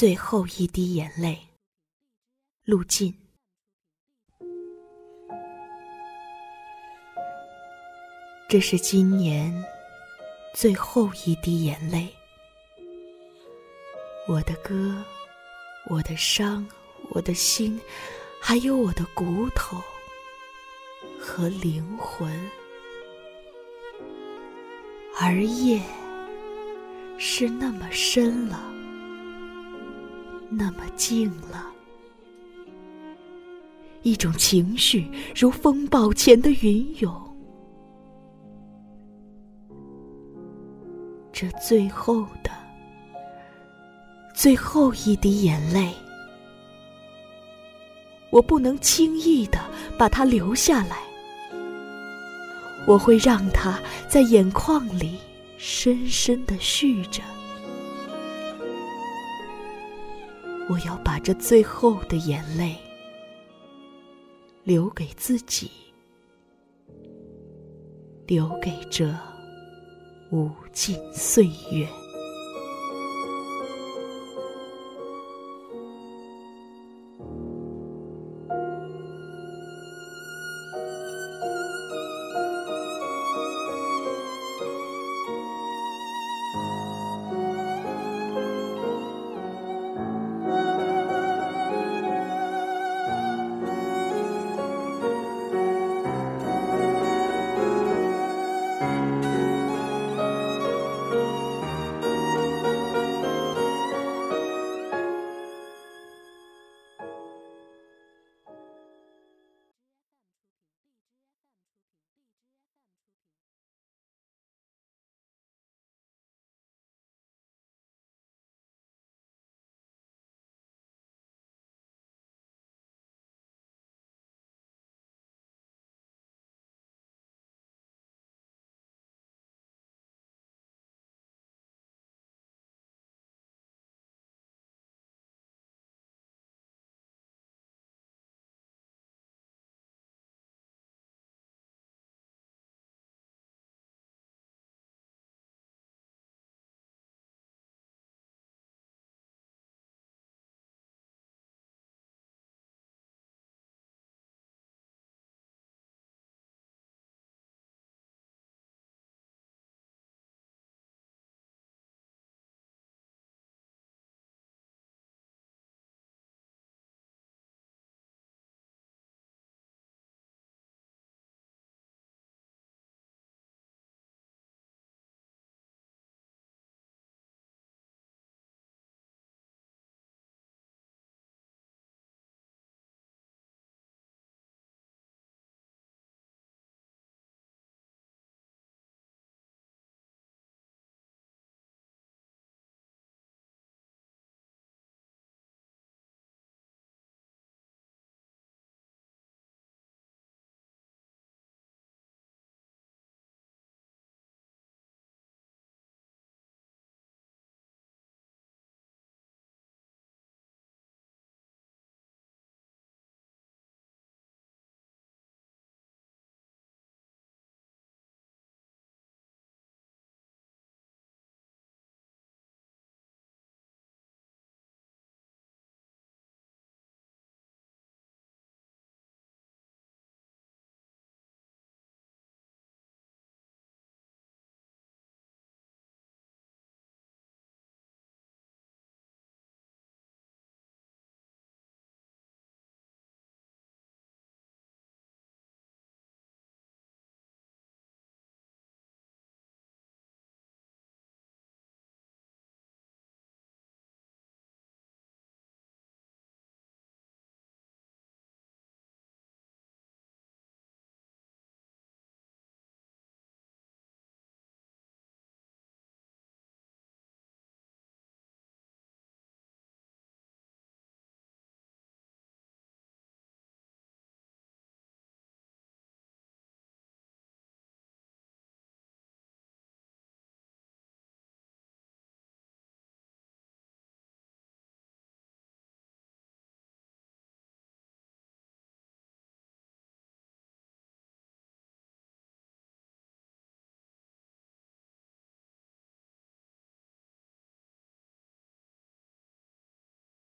最后一滴眼泪，路径。这是今年最后一滴眼泪。我的歌，我的伤，我的心，还有我的骨头和灵魂。而夜是那么深了。那么静了，一种情绪如风暴前的云涌。这最后的最后一滴眼泪，我不能轻易的把它留下来，我会让它在眼眶里深深的蓄着。我要把这最后的眼泪留给自己，留给这无尽岁月。